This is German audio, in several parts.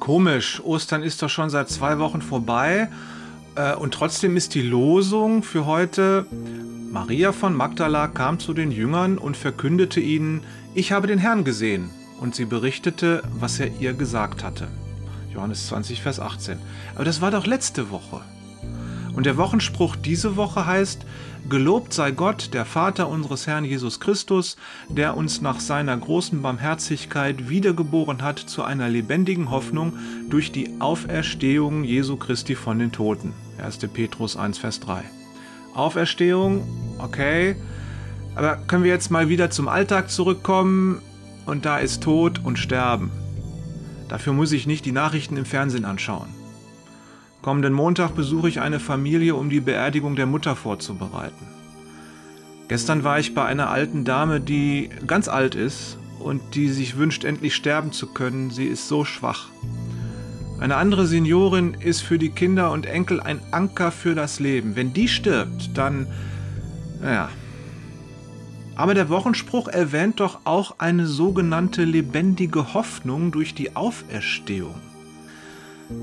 Komisch, Ostern ist doch schon seit zwei Wochen vorbei äh, und trotzdem ist die Losung für heute, Maria von Magdala kam zu den Jüngern und verkündete ihnen, ich habe den Herrn gesehen. Und sie berichtete, was er ihr gesagt hatte. Johannes 20, Vers 18. Aber das war doch letzte Woche. Und der Wochenspruch diese Woche heißt, Gelobt sei Gott, der Vater unseres Herrn Jesus Christus, der uns nach seiner großen Barmherzigkeit wiedergeboren hat zu einer lebendigen Hoffnung durch die Auferstehung Jesu Christi von den Toten. 1. Petrus 1, Vers 3. Auferstehung, okay. Aber können wir jetzt mal wieder zum Alltag zurückkommen? Und da ist Tod und Sterben. Dafür muss ich nicht die Nachrichten im Fernsehen anschauen. Kommenden Montag besuche ich eine Familie, um die Beerdigung der Mutter vorzubereiten. Gestern war ich bei einer alten Dame, die ganz alt ist und die sich wünscht, endlich sterben zu können. Sie ist so schwach. Eine andere Seniorin ist für die Kinder und Enkel ein Anker für das Leben. Wenn die stirbt, dann... Naja. Aber der Wochenspruch erwähnt doch auch eine sogenannte lebendige Hoffnung durch die Auferstehung.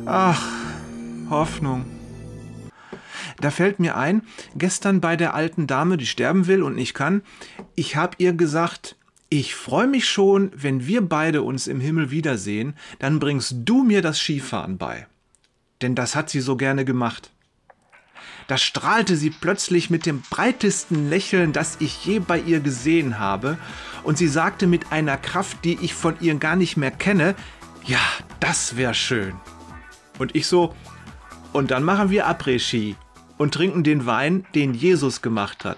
Ach, Hoffnung. Da fällt mir ein, gestern bei der alten Dame, die sterben will und nicht kann, ich habe ihr gesagt, ich freue mich schon, wenn wir beide uns im Himmel wiedersehen, dann bringst du mir das Skifahren bei. Denn das hat sie so gerne gemacht. Da strahlte sie plötzlich mit dem breitesten Lächeln, das ich je bei ihr gesehen habe, und sie sagte mit einer Kraft, die ich von ihr gar nicht mehr kenne, ja, das wäre schön. Und ich so, und dann machen wir Après-Ski und trinken den Wein, den Jesus gemacht hat.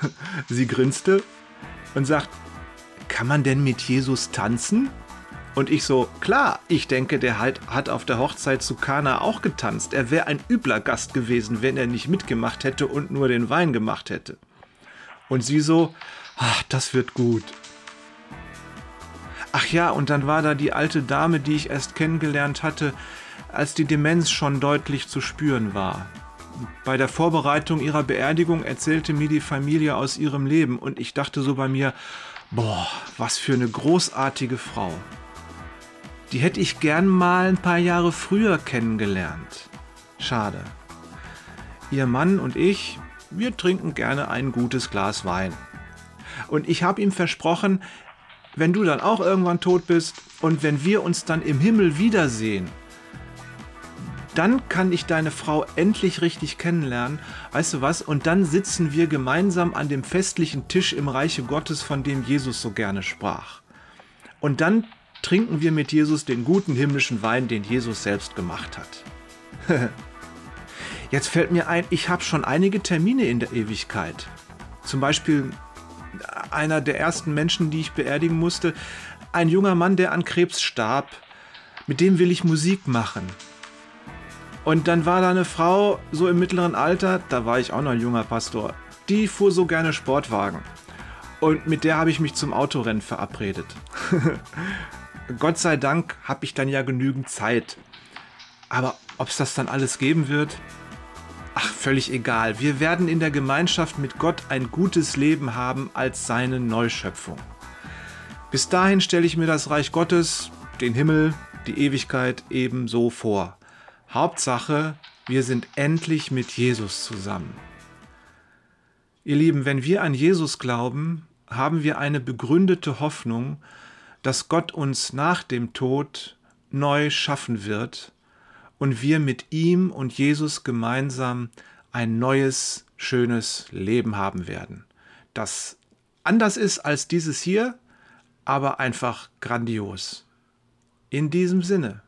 Sie grinste und sagt, kann man denn mit Jesus tanzen? Und ich so, klar, ich denke, der halt hat auf der Hochzeit zu Kana auch getanzt. Er wäre ein übler Gast gewesen, wenn er nicht mitgemacht hätte und nur den Wein gemacht hätte. Und sie so, ach, das wird gut. Ach ja, und dann war da die alte Dame, die ich erst kennengelernt hatte, als die Demenz schon deutlich zu spüren war. Bei der Vorbereitung ihrer Beerdigung erzählte mir die Familie aus ihrem Leben und ich dachte so bei mir, boah, was für eine großartige Frau. Die hätte ich gern mal ein paar Jahre früher kennengelernt. Schade. Ihr Mann und ich, wir trinken gerne ein gutes Glas Wein. Und ich habe ihm versprochen, wenn du dann auch irgendwann tot bist und wenn wir uns dann im Himmel wiedersehen, dann kann ich deine Frau endlich richtig kennenlernen. Weißt du was? Und dann sitzen wir gemeinsam an dem festlichen Tisch im Reiche Gottes, von dem Jesus so gerne sprach. Und dann trinken wir mit Jesus den guten himmlischen Wein, den Jesus selbst gemacht hat. Jetzt fällt mir ein, ich habe schon einige Termine in der Ewigkeit. Zum Beispiel einer der ersten Menschen, die ich beerdigen musste, ein junger Mann, der an Krebs starb. Mit dem will ich Musik machen. Und dann war da eine Frau, so im mittleren Alter, da war ich auch noch ein junger Pastor, die fuhr so gerne Sportwagen. Und mit der habe ich mich zum Autorennen verabredet. Gott sei Dank habe ich dann ja genügend Zeit. Aber ob es das dann alles geben wird? Völlig egal. Wir werden in der Gemeinschaft mit Gott ein gutes Leben haben als seine Neuschöpfung. Bis dahin stelle ich mir das Reich Gottes, den Himmel, die Ewigkeit ebenso vor. Hauptsache, wir sind endlich mit Jesus zusammen. Ihr Lieben, wenn wir an Jesus glauben, haben wir eine begründete Hoffnung, dass Gott uns nach dem Tod neu schaffen wird und wir mit ihm und Jesus gemeinsam ein neues, schönes Leben haben werden, das anders ist als dieses hier, aber einfach grandios. In diesem Sinne